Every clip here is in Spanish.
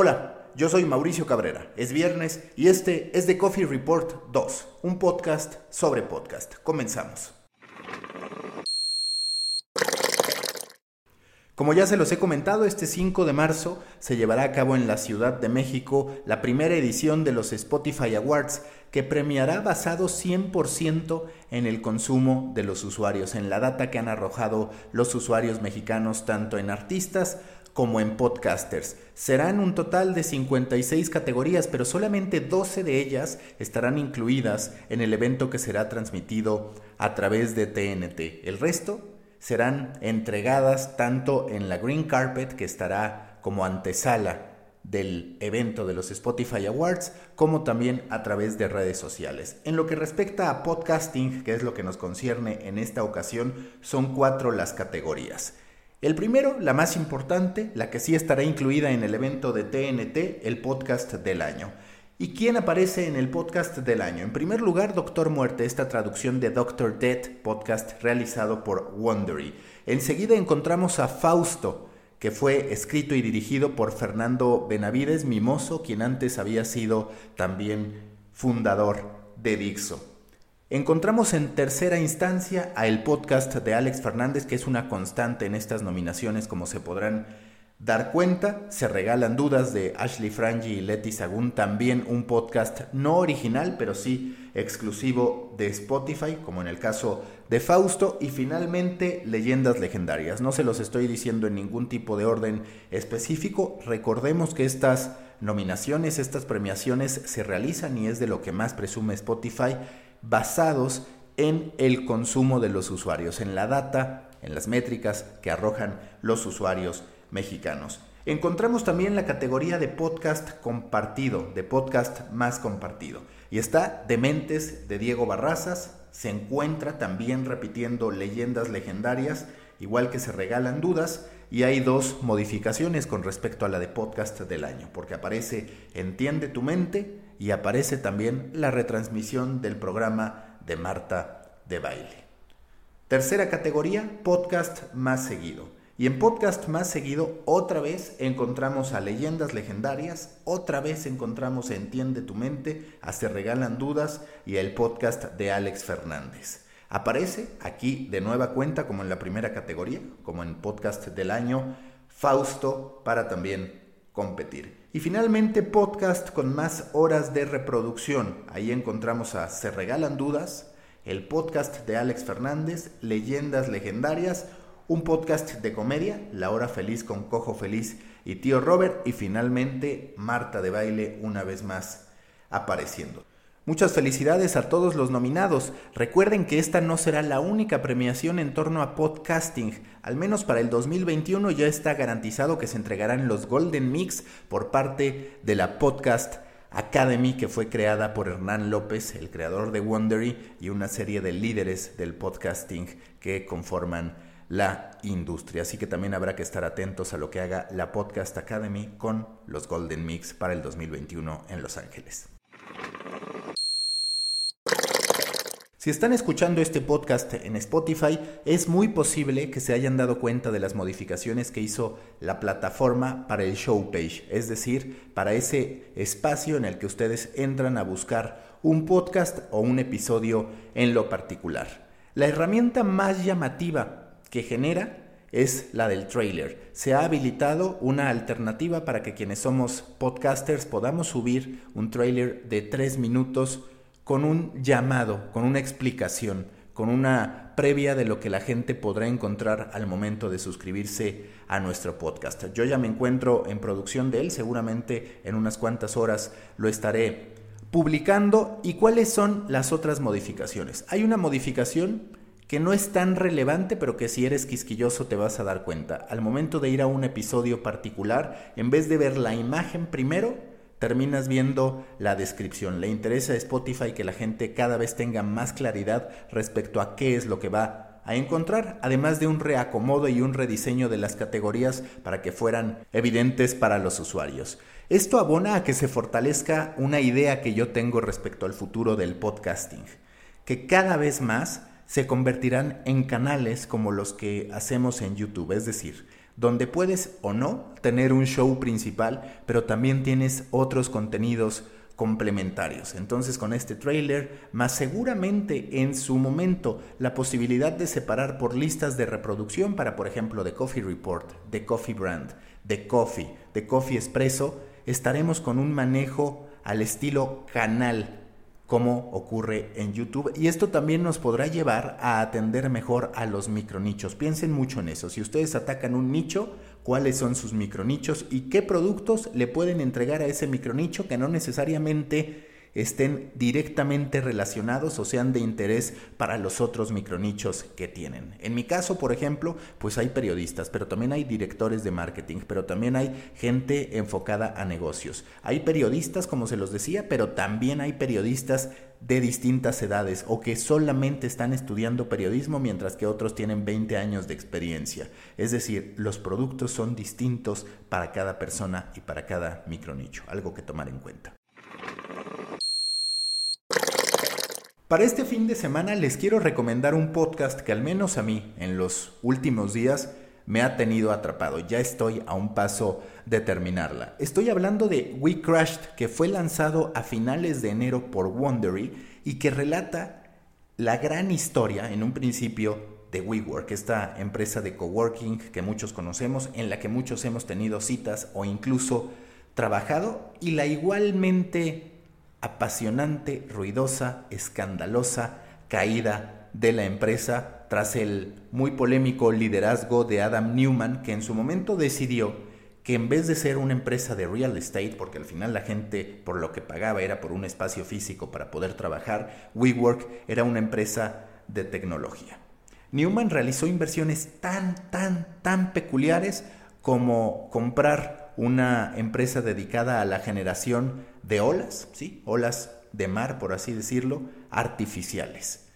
Hola, yo soy Mauricio Cabrera. Es viernes y este es The Coffee Report 2, un podcast sobre podcast. Comenzamos. Como ya se los he comentado, este 5 de marzo se llevará a cabo en la Ciudad de México la primera edición de los Spotify Awards que premiará basado 100% en el consumo de los usuarios, en la data que han arrojado los usuarios mexicanos tanto en artistas como en podcasters. Serán un total de 56 categorías, pero solamente 12 de ellas estarán incluidas en el evento que será transmitido a través de TNT. El resto serán entregadas tanto en la Green Carpet, que estará como antesala del evento de los Spotify Awards, como también a través de redes sociales. En lo que respecta a podcasting, que es lo que nos concierne en esta ocasión, son cuatro las categorías. El primero, la más importante, la que sí estará incluida en el evento de TNT, el podcast del año. ¿Y quién aparece en el podcast del año? En primer lugar, Doctor Muerte, esta traducción de Doctor Death, podcast realizado por Wondery. Enseguida encontramos a Fausto, que fue escrito y dirigido por Fernando Benavides Mimoso, quien antes había sido también fundador de Dixo. Encontramos en tercera instancia a el podcast de Alex Fernández, que es una constante en estas nominaciones, como se podrán dar cuenta. Se regalan dudas de Ashley Frangi y Letty Sagún, también un podcast no original, pero sí exclusivo de Spotify, como en el caso de Fausto. Y finalmente, leyendas legendarias. No se los estoy diciendo en ningún tipo de orden específico. Recordemos que estas nominaciones, estas premiaciones se realizan y es de lo que más presume Spotify, basados en el consumo de los usuarios, en la data, en las métricas que arrojan los usuarios mexicanos. Encontramos también la categoría de podcast compartido, de podcast más compartido. Y está Dementes de Diego Barrazas, se encuentra también repitiendo leyendas legendarias, igual que se regalan dudas, y hay dos modificaciones con respecto a la de podcast del año, porque aparece Entiende tu mente y aparece también la retransmisión del programa de Marta de Baile. Tercera categoría, podcast más seguido. Y en podcast más seguido, otra vez encontramos a leyendas legendarias, otra vez encontramos Entiende tu mente, a Se Regalan Dudas y el podcast de Alex Fernández. Aparece aquí de nueva cuenta, como en la primera categoría, como en podcast del año, Fausto para también competir. Y finalmente, podcast con más horas de reproducción. Ahí encontramos a Se Regalan Dudas, el podcast de Alex Fernández, Leyendas Legendarias, un podcast de comedia, La Hora Feliz con Cojo Feliz y Tío Robert y finalmente Marta de Baile una vez más apareciendo. Muchas felicidades a todos los nominados. Recuerden que esta no será la única premiación en torno a podcasting. Al menos para el 2021 ya está garantizado que se entregarán los Golden Mix por parte de la Podcast Academy que fue creada por Hernán López, el creador de Wondery y una serie de líderes del podcasting que conforman la industria. Así que también habrá que estar atentos a lo que haga la Podcast Academy con los Golden Mix para el 2021 en Los Ángeles. Si están escuchando este podcast en Spotify, es muy posible que se hayan dado cuenta de las modificaciones que hizo la plataforma para el show page, es decir, para ese espacio en el que ustedes entran a buscar un podcast o un episodio en lo particular. La herramienta más llamativa que genera es la del trailer. Se ha habilitado una alternativa para que quienes somos podcasters podamos subir un trailer de tres minutos con un llamado, con una explicación, con una previa de lo que la gente podrá encontrar al momento de suscribirse a nuestro podcast. Yo ya me encuentro en producción de él, seguramente en unas cuantas horas lo estaré publicando. ¿Y cuáles son las otras modificaciones? Hay una modificación que no es tan relevante, pero que si eres quisquilloso te vas a dar cuenta. Al momento de ir a un episodio particular, en vez de ver la imagen primero, terminas viendo la descripción. Le interesa a Spotify que la gente cada vez tenga más claridad respecto a qué es lo que va a encontrar, además de un reacomodo y un rediseño de las categorías para que fueran evidentes para los usuarios. Esto abona a que se fortalezca una idea que yo tengo respecto al futuro del podcasting, que cada vez más se convertirán en canales como los que hacemos en YouTube, es decir, donde puedes o no tener un show principal, pero también tienes otros contenidos complementarios. Entonces con este trailer, más seguramente en su momento la posibilidad de separar por listas de reproducción para, por ejemplo, de Coffee Report, de Coffee Brand, de Coffee, de Coffee Expresso, estaremos con un manejo al estilo canal como ocurre en YouTube. Y esto también nos podrá llevar a atender mejor a los micronichos. Piensen mucho en eso. Si ustedes atacan un nicho, cuáles son sus micronichos y qué productos le pueden entregar a ese micronicho que no necesariamente estén directamente relacionados o sean de interés para los otros micronichos que tienen. En mi caso, por ejemplo, pues hay periodistas, pero también hay directores de marketing, pero también hay gente enfocada a negocios. Hay periodistas, como se los decía, pero también hay periodistas de distintas edades o que solamente están estudiando periodismo mientras que otros tienen 20 años de experiencia. Es decir, los productos son distintos para cada persona y para cada micronicho, algo que tomar en cuenta. Para este fin de semana les quiero recomendar un podcast que al menos a mí en los últimos días me ha tenido atrapado. Ya estoy a un paso de terminarla. Estoy hablando de We Crashed, que fue lanzado a finales de enero por Wondery y que relata la gran historia en un principio de WeWork, esta empresa de coworking que muchos conocemos, en la que muchos hemos tenido citas o incluso trabajado, y la igualmente apasionante, ruidosa, escandalosa caída de la empresa tras el muy polémico liderazgo de Adam Newman, que en su momento decidió que en vez de ser una empresa de real estate, porque al final la gente por lo que pagaba era por un espacio físico para poder trabajar, WeWork era una empresa de tecnología. Newman realizó inversiones tan, tan, tan peculiares como comprar una empresa dedicada a la generación de olas, ¿sí? olas de mar, por así decirlo, artificiales.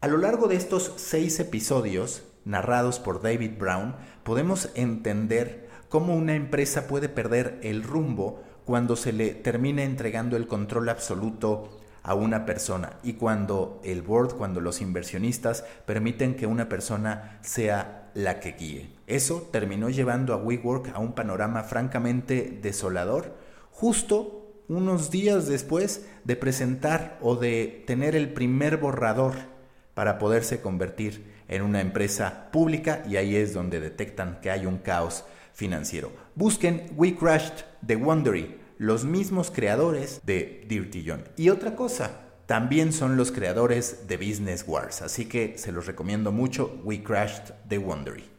A lo largo de estos seis episodios, narrados por David Brown, podemos entender cómo una empresa puede perder el rumbo cuando se le termina entregando el control absoluto a una persona y cuando el board, cuando los inversionistas permiten que una persona sea la que guíe. Eso terminó llevando a WeWork a un panorama francamente desolador, justo unos días después de presentar o de tener el primer borrador para poderse convertir en una empresa pública y ahí es donde detectan que hay un caos financiero. Busquen We Crashed de Wondery, los mismos creadores de Dirty John. Y otra cosa, también son los creadores de Business Wars, así que se los recomiendo mucho We Crashed de Wondery.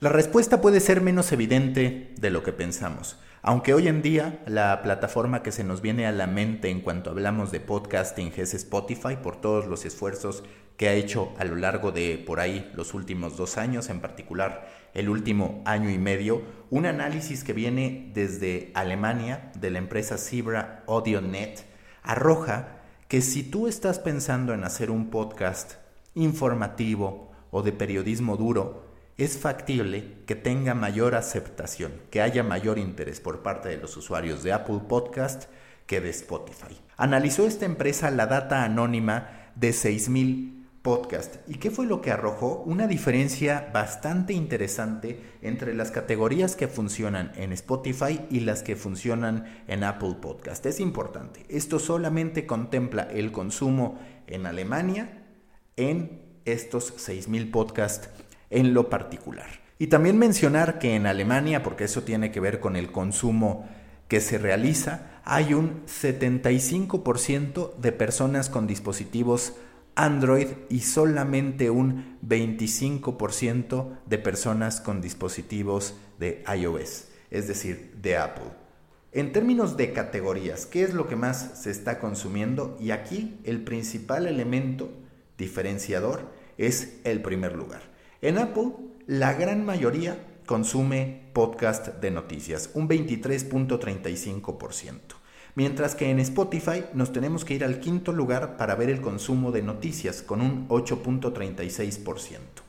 La respuesta puede ser menos evidente de lo que pensamos, aunque hoy en día la plataforma que se nos viene a la mente en cuanto hablamos de podcasting es Spotify por todos los esfuerzos que ha hecho a lo largo de por ahí los últimos dos años, en particular el último año y medio, un análisis que viene desde Alemania de la empresa Zebra AudioNet arroja que si tú estás pensando en hacer un podcast informativo o de periodismo duro, es factible que tenga mayor aceptación, que haya mayor interés por parte de los usuarios de Apple Podcast que de Spotify. Analizó esta empresa la data anónima de 6.000 podcasts. ¿Y qué fue lo que arrojó? Una diferencia bastante interesante entre las categorías que funcionan en Spotify y las que funcionan en Apple Podcast. Es importante. Esto solamente contempla el consumo en Alemania en estos 6.000 podcasts en lo particular. Y también mencionar que en Alemania, porque eso tiene que ver con el consumo que se realiza, hay un 75% de personas con dispositivos Android y solamente un 25% de personas con dispositivos de iOS, es decir, de Apple. En términos de categorías, ¿qué es lo que más se está consumiendo? Y aquí el principal elemento diferenciador es el primer lugar. En Apple, la gran mayoría consume podcast de noticias, un 23.35%. Mientras que en Spotify nos tenemos que ir al quinto lugar para ver el consumo de noticias, con un 8.36%.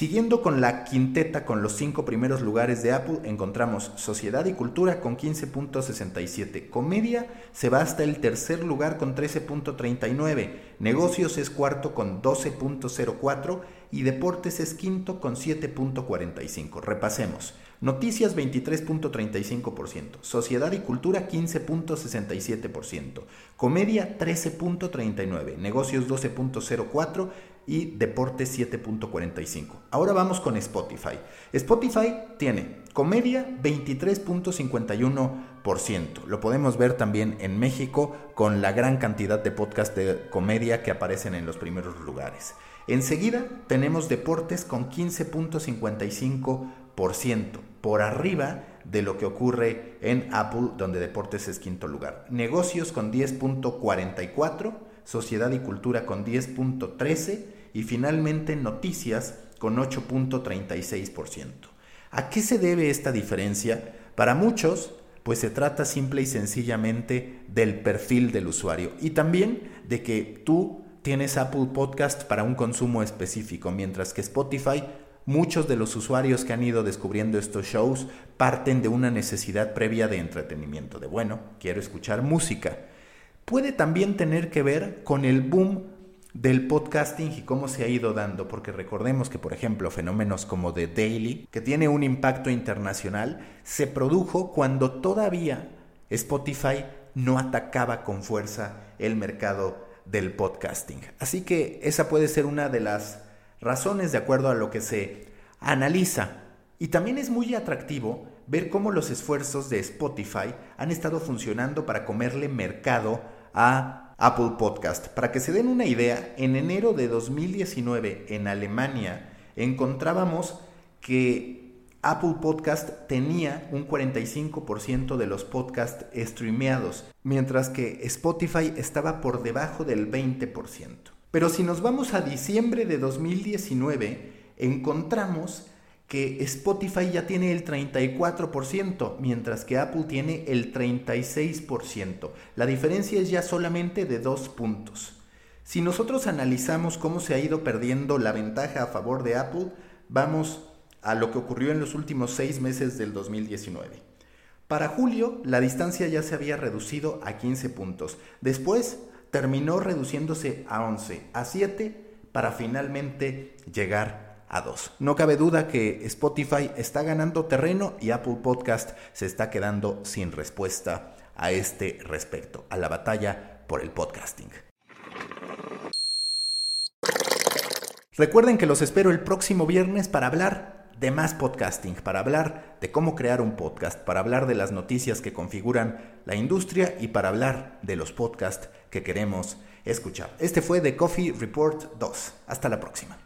Siguiendo con la quinteta con los cinco primeros lugares de Apple, encontramos Sociedad y Cultura con 15.67, Comedia se va hasta el tercer lugar con 13.39, Negocios es cuarto con 12.04 y Deportes es quinto con 7.45. Repasemos. Noticias 23.35%, Sociedad y Cultura 15.67%, Comedia 13.39%, Negocios 12.04% y Deportes 7.45%. Ahora vamos con Spotify. Spotify tiene Comedia 23.51%. Lo podemos ver también en México con la gran cantidad de podcasts de comedia que aparecen en los primeros lugares. Enseguida tenemos Deportes con 15.55% por arriba de lo que ocurre en Apple, donde deportes es quinto lugar. Negocios con 10.44, sociedad y cultura con 10.13 y finalmente noticias con 8.36%. ¿A qué se debe esta diferencia? Para muchos, pues se trata simple y sencillamente del perfil del usuario y también de que tú tienes Apple Podcast para un consumo específico, mientras que Spotify Muchos de los usuarios que han ido descubriendo estos shows parten de una necesidad previa de entretenimiento, de bueno, quiero escuchar música. Puede también tener que ver con el boom del podcasting y cómo se ha ido dando, porque recordemos que, por ejemplo, fenómenos como The Daily, que tiene un impacto internacional, se produjo cuando todavía Spotify no atacaba con fuerza el mercado del podcasting. Así que esa puede ser una de las razones de acuerdo a lo que se analiza. Y también es muy atractivo ver cómo los esfuerzos de Spotify han estado funcionando para comerle mercado a Apple Podcast. Para que se den una idea, en enero de 2019 en Alemania encontrábamos que Apple Podcast tenía un 45% de los podcasts streameados, mientras que Spotify estaba por debajo del 20%. Pero si nos vamos a diciembre de 2019, encontramos que Spotify ya tiene el 34%, mientras que Apple tiene el 36%. La diferencia es ya solamente de dos puntos. Si nosotros analizamos cómo se ha ido perdiendo la ventaja a favor de Apple, vamos a lo que ocurrió en los últimos seis meses del 2019. Para julio, la distancia ya se había reducido a 15 puntos. Después, terminó reduciéndose a 11, a 7, para finalmente llegar a 2. No cabe duda que Spotify está ganando terreno y Apple Podcast se está quedando sin respuesta a este respecto, a la batalla por el podcasting. Recuerden que los espero el próximo viernes para hablar de más podcasting, para hablar de cómo crear un podcast, para hablar de las noticias que configuran la industria y para hablar de los podcasts que queremos escuchar. Este fue The Coffee Report 2. Hasta la próxima.